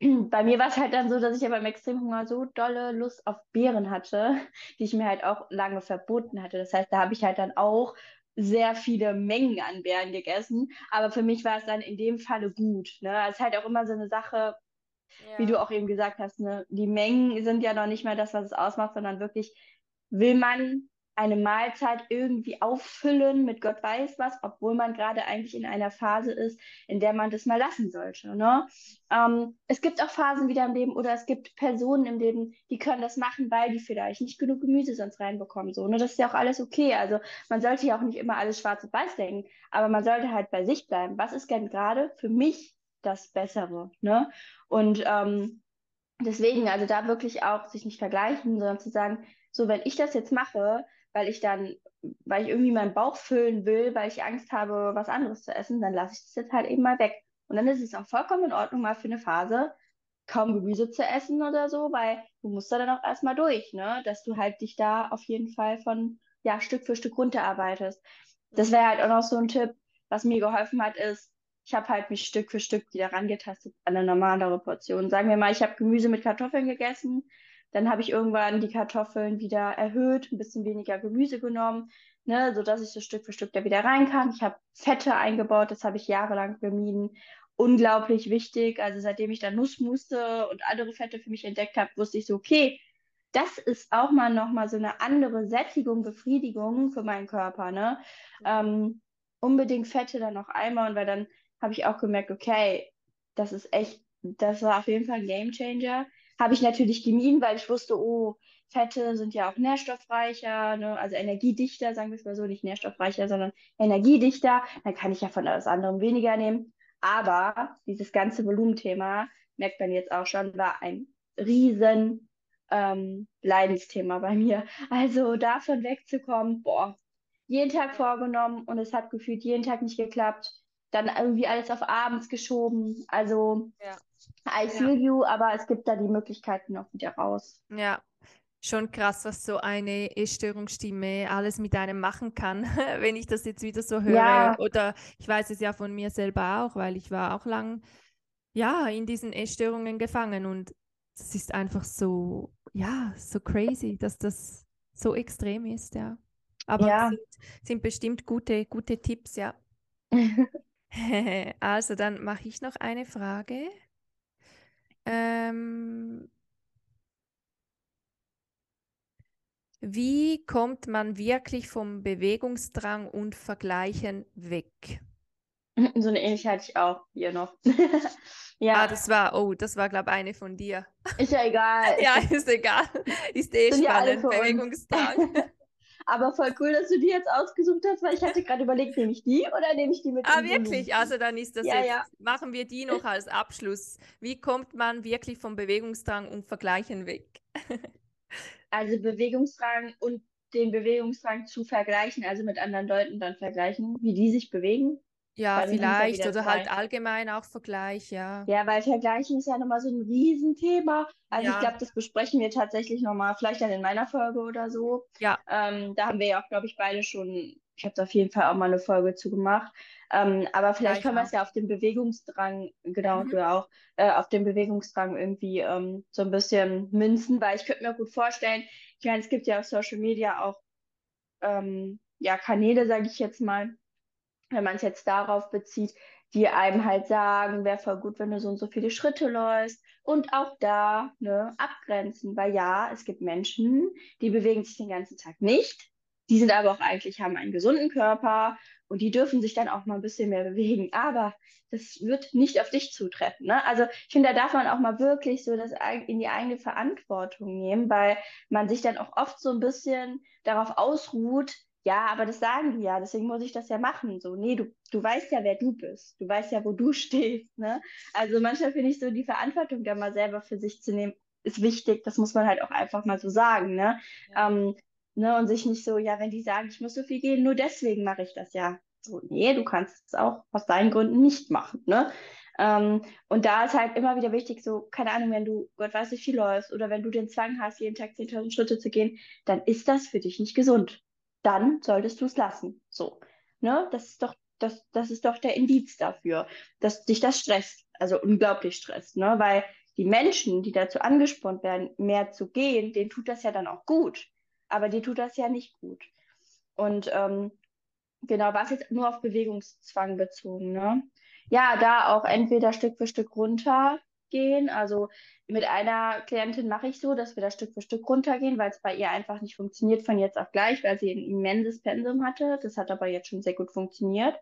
bei mir war es halt dann so, dass ich ja beim Extremhunger so dolle Lust auf Beeren hatte, die ich mir halt auch lange verboten hatte. Das heißt, da habe ich halt dann auch sehr viele Mengen an Beeren gegessen. Aber für mich war es dann in dem Falle gut. Ne? Es ist halt auch immer so eine Sache, ja. wie du auch eben gesagt hast, ne? die Mengen sind ja noch nicht mehr das, was es ausmacht, sondern wirklich will man eine Mahlzeit irgendwie auffüllen mit Gott weiß was, obwohl man gerade eigentlich in einer Phase ist, in der man das mal lassen sollte. Ne? Ähm, es gibt auch Phasen wieder im Leben oder es gibt Personen im Leben, die können das machen, weil die vielleicht nicht genug Gemüse sonst reinbekommen. So, ne? Das ist ja auch alles okay. Also man sollte ja auch nicht immer alles schwarz und weiß denken, aber man sollte halt bei sich bleiben. Was ist denn gerade für mich das Bessere? Ne? Und ähm, deswegen, also da wirklich auch sich nicht vergleichen, sondern zu sagen, so, wenn ich das jetzt mache, weil ich dann, weil ich irgendwie meinen Bauch füllen will, weil ich Angst habe, was anderes zu essen, dann lasse ich das jetzt halt eben mal weg. Und dann ist es auch vollkommen in Ordnung, mal für eine Phase kaum Gemüse zu essen oder so, weil du musst da dann auch erstmal durch, ne? Dass du halt dich da auf jeden Fall von, ja, Stück für Stück runterarbeitest. Das wäre halt auch noch so ein Tipp, was mir geholfen hat, ist, ich habe halt mich Stück für Stück wieder rangetastet an eine normalere Portion. Sagen wir mal, ich habe Gemüse mit Kartoffeln gegessen, dann habe ich irgendwann die Kartoffeln wieder erhöht, ein bisschen weniger Gemüse genommen, ne, sodass ich so Stück für Stück da wieder rein kann. Ich habe Fette eingebaut, das habe ich jahrelang gemieden. Unglaublich wichtig. Also seitdem ich da Nussmusse und andere Fette für mich entdeckt habe, wusste ich so, okay, das ist auch mal nochmal so eine andere Sättigung, Befriedigung für meinen Körper. Ne? Ähm, unbedingt Fette dann noch einmal, weil dann habe ich auch gemerkt, okay, das ist echt, das war auf jeden Fall ein Game Changer habe ich natürlich gemieden, weil ich wusste, oh, Fette sind ja auch nährstoffreicher, ne? also energiedichter, sagen wir es mal so, nicht nährstoffreicher, sondern energiedichter. Dann kann ich ja von alles anderem weniger nehmen. Aber dieses ganze Volumenthema, merkt man jetzt auch schon, war ein riesen ähm, Leidensthema bei mir. Also davon wegzukommen, boah, jeden Tag vorgenommen und es hat gefühlt jeden Tag nicht geklappt. Dann irgendwie alles auf abends geschoben. Also ja. I feel ja. you, aber es gibt da die Möglichkeiten noch wieder raus. Ja, schon krass, was so eine Essstörungsstimme alles mit einem machen kann, wenn ich das jetzt wieder so höre. Ja. Oder ich weiß es ja von mir selber auch, weil ich war auch lang ja in diesen Essstörungen gefangen und es ist einfach so, ja, so crazy, dass das so extrem ist, ja. Aber ja. Sind, sind bestimmt gute, gute Tipps, ja. also dann mache ich noch eine Frage. Ähm, wie kommt man wirklich vom Bewegungsdrang und Vergleichen weg? So eine ähnliche hatte ich auch hier noch. ja. Ah, das war, oh, das war, glaube ich, eine von dir. Ist ja egal. ja, ist egal. Ist eh Sind spannend, Bewegungsdrang. Aber voll cool, dass du die jetzt ausgesucht hast, weil ich hatte gerade überlegt, nehme ich die oder nehme ich die mit? Ah, wirklich? Also dann ist das ja, jetzt, ja. machen wir die noch als Abschluss. Wie kommt man wirklich vom Bewegungsdrang und Vergleichen weg? also Bewegungsdrang und den Bewegungsdrang zu vergleichen, also mit anderen Leuten dann vergleichen, wie die sich bewegen. Ja, vielleicht ja oder halt allgemein auch Vergleich, ja. Ja, weil Vergleichen ist ja nochmal so ein Riesenthema. Also ja. ich glaube, das besprechen wir tatsächlich nochmal, vielleicht dann in meiner Folge oder so. Ja. Ähm, da haben wir ja auch, glaube ich, beide schon, ich habe da auf jeden Fall auch mal eine Folge zu gemacht. Ähm, aber vielleicht können wir es ja auf den Bewegungsdrang, genau, mhm. du auch, äh, auf den Bewegungsdrang irgendwie ähm, so ein bisschen münzen, weil ich könnte mir gut vorstellen, ich meine, es gibt ja auf Social Media auch ähm, ja, Kanäle, sage ich jetzt mal, wenn man es jetzt darauf bezieht, die einem halt sagen, wäre voll gut, wenn du so und so viele Schritte läufst. Und auch da ne, abgrenzen, weil ja, es gibt Menschen, die bewegen sich den ganzen Tag nicht. Die sind aber auch eigentlich, haben einen gesunden Körper und die dürfen sich dann auch mal ein bisschen mehr bewegen. Aber das wird nicht auf dich zutreffen. Ne? Also ich finde, da darf man auch mal wirklich so das in die eigene Verantwortung nehmen, weil man sich dann auch oft so ein bisschen darauf ausruht, ja, aber das sagen die ja, deswegen muss ich das ja machen. So, nee, du, du weißt ja, wer du bist. Du weißt ja, wo du stehst. Ne? Also manchmal finde ich so, die Verantwortung da mal selber für sich zu nehmen, ist wichtig. Das muss man halt auch einfach mal so sagen. Ne? Ja. Ähm, ne? Und sich nicht so, ja, wenn die sagen, ich muss so viel gehen, nur deswegen mache ich das ja. So, nee, du kannst es auch aus deinen Gründen nicht machen. Ne? Ähm, und da ist halt immer wieder wichtig, so, keine Ahnung, wenn du Gott weiß wie viel läufst oder wenn du den Zwang hast, jeden Tag 10.000 Schritte zu gehen, dann ist das für dich nicht gesund dann solltest du es lassen. So, ne? Das ist doch, das, das ist doch der Indiz dafür, dass dich das stresst, also unglaublich stresst, ne? Weil die Menschen, die dazu angespornt werden, mehr zu gehen, denen tut das ja dann auch gut. Aber dir tut das ja nicht gut. Und ähm, genau, was jetzt nur auf Bewegungszwang bezogen, ne? Ja, da auch entweder Stück für Stück runter gehen. Also mit einer Klientin mache ich so, dass wir da Stück für Stück runtergehen, weil es bei ihr einfach nicht funktioniert von jetzt auf gleich, weil sie ein immenses Pensum hatte. Das hat aber jetzt schon sehr gut funktioniert.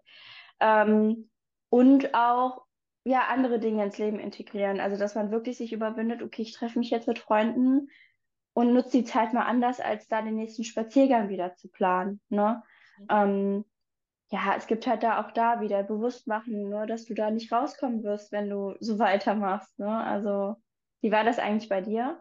Ähm, und auch ja andere Dinge ins Leben integrieren. Also dass man wirklich sich überwindet, okay, ich treffe mich jetzt mit Freunden und nutze die Zeit mal anders, als da den nächsten Spaziergang wieder zu planen. Ne? Mhm. Ähm, ja, es gibt halt da auch da wieder bewusst machen, nur dass du da nicht rauskommen wirst, wenn du so weitermachst. Ne? Also, wie war das eigentlich bei dir?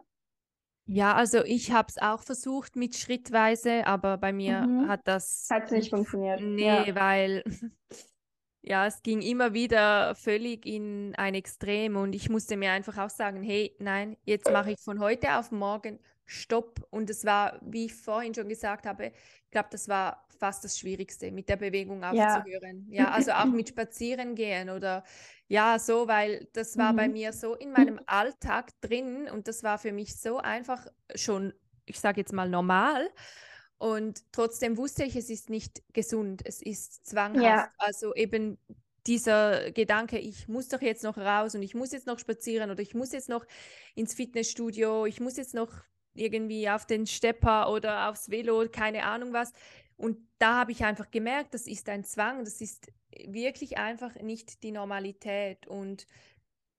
Ja, also ich habe es auch versucht mit schrittweise, aber bei mir mhm. hat das hat nicht funktioniert. Nee, ja. weil ja, es ging immer wieder völlig in ein Extrem und ich musste mir einfach auch sagen, hey, nein, jetzt mache ich von heute auf morgen Stopp. Und es war, wie ich vorhin schon gesagt habe, ich glaube, das war fast das Schwierigste, mit der Bewegung aufzuhören. Ja, ja also auch mit Spazieren gehen oder ja, so, weil das war mhm. bei mir so in meinem Alltag drin und das war für mich so einfach schon, ich sage jetzt mal normal. Und trotzdem wusste ich, es ist nicht gesund, es ist zwanghaft. Ja. Also eben dieser Gedanke, ich muss doch jetzt noch raus und ich muss jetzt noch spazieren oder ich muss jetzt noch ins Fitnessstudio, ich muss jetzt noch irgendwie auf den Stepper oder aufs Velo, keine Ahnung was. Und da habe ich einfach gemerkt, das ist ein Zwang, das ist wirklich einfach nicht die Normalität. Und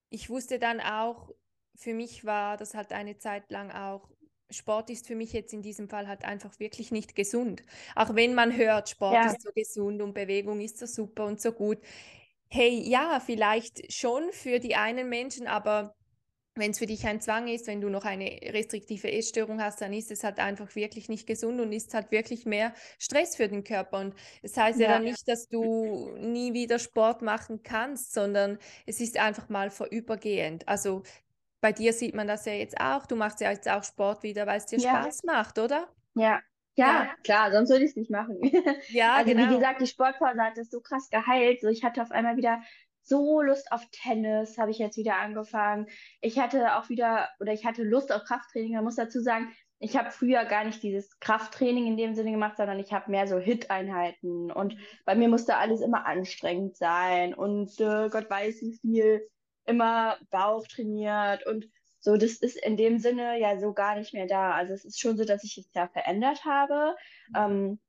ich wusste dann auch, für mich war das halt eine Zeit lang auch Sport ist für mich jetzt in diesem Fall halt einfach wirklich nicht gesund. Auch wenn man hört, Sport ja. ist so gesund und Bewegung ist so super und so gut. Hey, ja, vielleicht schon für die einen Menschen, aber wenn es für dich ein Zwang ist, wenn du noch eine restriktive Essstörung hast, dann ist es halt einfach wirklich nicht gesund und ist halt wirklich mehr Stress für den Körper. Und es heißt ja, ja dann nicht, dass du nie wieder Sport machen kannst, sondern es ist einfach mal vorübergehend. Also bei dir sieht man das ja jetzt auch. Du machst ja jetzt auch Sport wieder, weil es dir ja. Spaß macht, oder? Ja. Ja, ja. klar, sonst würde ich es nicht machen. Ja, also genau. wie gesagt, die Sportpause hat das so krass geheilt. So, ich hatte auf einmal wieder so Lust auf Tennis, habe ich jetzt wieder angefangen. Ich hatte auch wieder, oder ich hatte Lust auf Krafttraining. Man muss dazu sagen, ich habe früher gar nicht dieses Krafttraining in dem Sinne gemacht, sondern ich habe mehr so Hit-Einheiten. Und bei mir musste alles immer anstrengend sein und äh, Gott weiß wie viel immer Bauch trainiert und so, das ist in dem Sinne ja so gar nicht mehr da. Also es ist schon so, dass ich es ja verändert habe. Mhm. Ähm,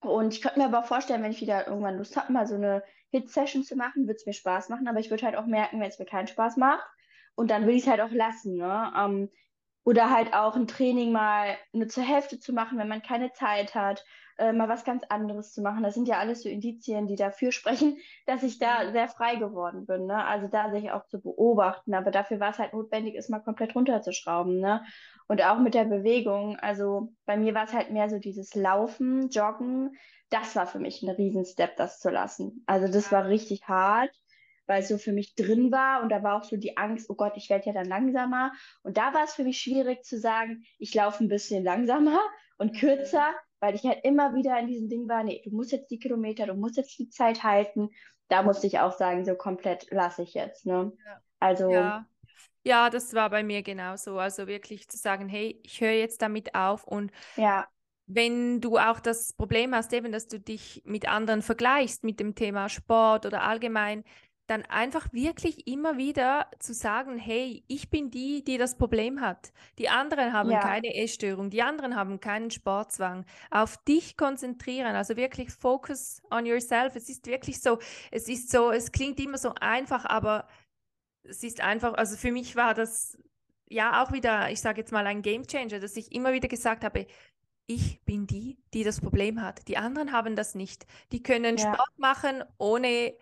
und ich könnte mir aber vorstellen, wenn ich wieder irgendwann Lust habe, mal so eine Hit-Session zu machen, würde es mir Spaß machen, aber ich würde halt auch merken, wenn es mir keinen Spaß macht. Und dann will ich es halt auch lassen. Ne? Ähm, oder halt auch ein Training mal nur zur Hälfte zu machen, wenn man keine Zeit hat äh, mal was ganz anderes zu machen. Das sind ja alles so Indizien, die dafür sprechen, dass ich da mhm. sehr frei geworden bin. Ne? Also da sich auch zu beobachten. Aber dafür war es halt notwendig, es mal komplett runterzuschrauben. Ne? Und auch mit der Bewegung. Also bei mir war es halt mehr so dieses Laufen, Joggen. Das war für mich ein Riesenstep, das zu lassen. Also das war richtig hart weil es so für mich drin war und da war auch so die Angst, oh Gott, ich werde ja dann langsamer. Und da war es für mich schwierig zu sagen, ich laufe ein bisschen langsamer und kürzer, weil ich halt immer wieder in diesem Ding war, nee, du musst jetzt die Kilometer, du musst jetzt die Zeit halten. Da musste ich auch sagen, so komplett lasse ich jetzt. Ne? Ja. Also. Ja. ja, das war bei mir genauso. Also wirklich zu sagen, hey, ich höre jetzt damit auf und ja. Wenn du auch das Problem hast, eben, dass du dich mit anderen vergleichst, mit dem Thema Sport oder allgemein, dann einfach wirklich immer wieder zu sagen, hey, ich bin die, die das Problem hat. Die anderen haben ja. keine Essstörung, die anderen haben keinen Sportzwang. Auf dich konzentrieren, also wirklich focus on yourself. Es ist wirklich so, es ist so, es klingt immer so einfach, aber es ist einfach, also für mich war das ja auch wieder, ich sage jetzt mal ein Game Changer, dass ich immer wieder gesagt habe, ich bin die, die das Problem hat. Die anderen haben das nicht. Die können ja. Sport machen, ohne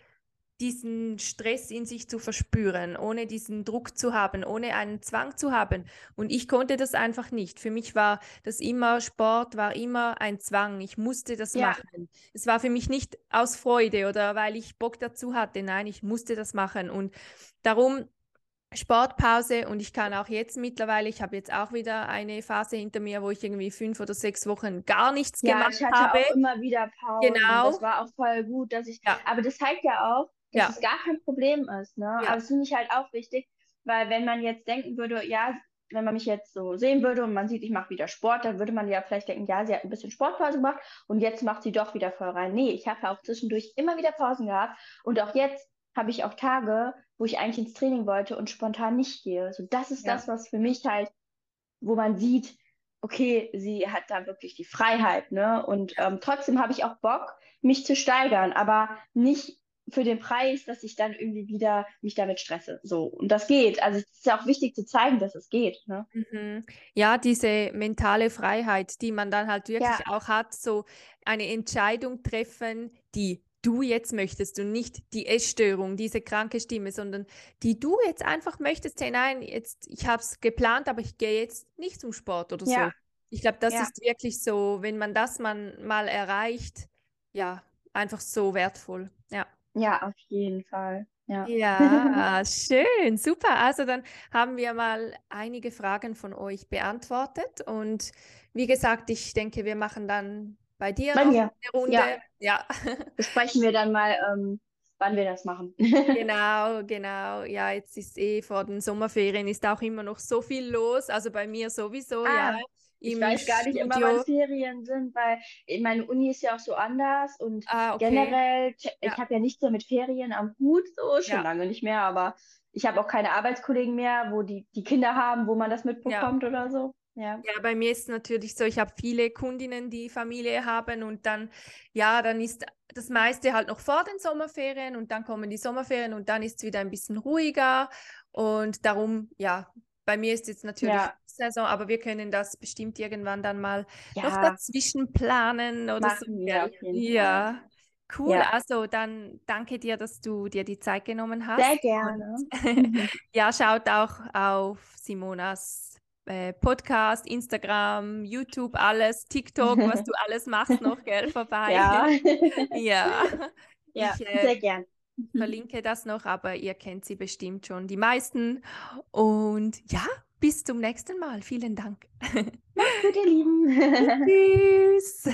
diesen Stress in sich zu verspüren, ohne diesen Druck zu haben, ohne einen Zwang zu haben. Und ich konnte das einfach nicht. Für mich war das immer, Sport war immer ein Zwang. Ich musste das ja. machen. Es war für mich nicht aus Freude oder weil ich Bock dazu hatte. Nein, ich musste das machen. Und darum Sportpause und ich kann auch jetzt mittlerweile, ich habe jetzt auch wieder eine Phase hinter mir, wo ich irgendwie fünf oder sechs Wochen gar nichts ja, gemacht ich hatte habe. auch immer wieder Pause. Genau. Das war auch voll gut, dass ich, ja. aber das zeigt ja auch, dass ja. es gar kein Problem ist. Ne? Ja. Aber das finde ich halt auch wichtig, weil wenn man jetzt denken würde, ja, wenn man mich jetzt so sehen würde und man sieht, ich mache wieder Sport, dann würde man ja vielleicht denken, ja, sie hat ein bisschen Sportpause gemacht und jetzt macht sie doch wieder voll rein. Nee, ich habe ja auch zwischendurch immer wieder Pausen gehabt und auch jetzt habe ich auch Tage, wo ich eigentlich ins Training wollte und spontan nicht gehe. So, das ist ja. das, was für mich halt, wo man sieht, okay, sie hat da wirklich die Freiheit, ne? Und ähm, trotzdem habe ich auch Bock, mich zu steigern, aber nicht für den Preis, dass ich dann irgendwie wieder mich damit stresse. So. Und das geht. Also es ist ja auch wichtig zu zeigen, dass es geht. Ne? Mhm. Ja, diese mentale Freiheit, die man dann halt wirklich ja. auch hat, so eine Entscheidung treffen, die du jetzt möchtest und nicht die Essstörung, diese kranke Stimme, sondern die du jetzt einfach möchtest, hey nein, jetzt, ich habe es geplant, aber ich gehe jetzt nicht zum Sport oder ja. so. Ich glaube, das ja. ist wirklich so, wenn man das man mal erreicht, ja, einfach so wertvoll. Ja. Ja, auf jeden Fall. Ja. ja, schön, super. Also dann haben wir mal einige Fragen von euch beantwortet und wie gesagt, ich denke, wir machen dann bei dir bei mir. Ja. ja. Besprechen wir dann mal, ähm, wann wir das machen. genau, genau. Ja, jetzt ist eh vor den Sommerferien ist auch immer noch so viel los. Also bei mir sowieso, ah, ja. Ich weiß gar nicht Studio. immer, wann Ferien sind, weil meine Uni ist ja auch so anders und ah, okay. generell, ich ja. habe ja nicht so mit Ferien am Hut, so schon ja. lange nicht mehr, aber ich habe auch keine Arbeitskollegen mehr, wo die, die Kinder haben, wo man das mitbekommt ja. oder so. Ja. ja, bei mir ist es natürlich so, ich habe viele Kundinnen, die Familie haben und dann, ja, dann ist das meiste halt noch vor den Sommerferien und dann kommen die Sommerferien und dann ist es wieder ein bisschen ruhiger und darum, ja, bei mir ist jetzt natürlich ja. Saison, aber wir können das bestimmt irgendwann dann mal ja. noch dazwischen planen oder Machen so. Wir ja, cool. Ja. Also dann danke dir, dass du dir die Zeit genommen hast. Sehr gerne. ja, schaut auch auf Simonas äh, Podcast, Instagram, YouTube, alles, TikTok, was du alles machst noch, gell, vorbei. Ja. ja. Ja, ich, äh, sehr gern. Verlinke das noch, aber ihr kennt sie bestimmt schon, die meisten. Und ja, bis zum nächsten Mal. Vielen Dank. Macht's gut, ihr Lieben. Tschüss.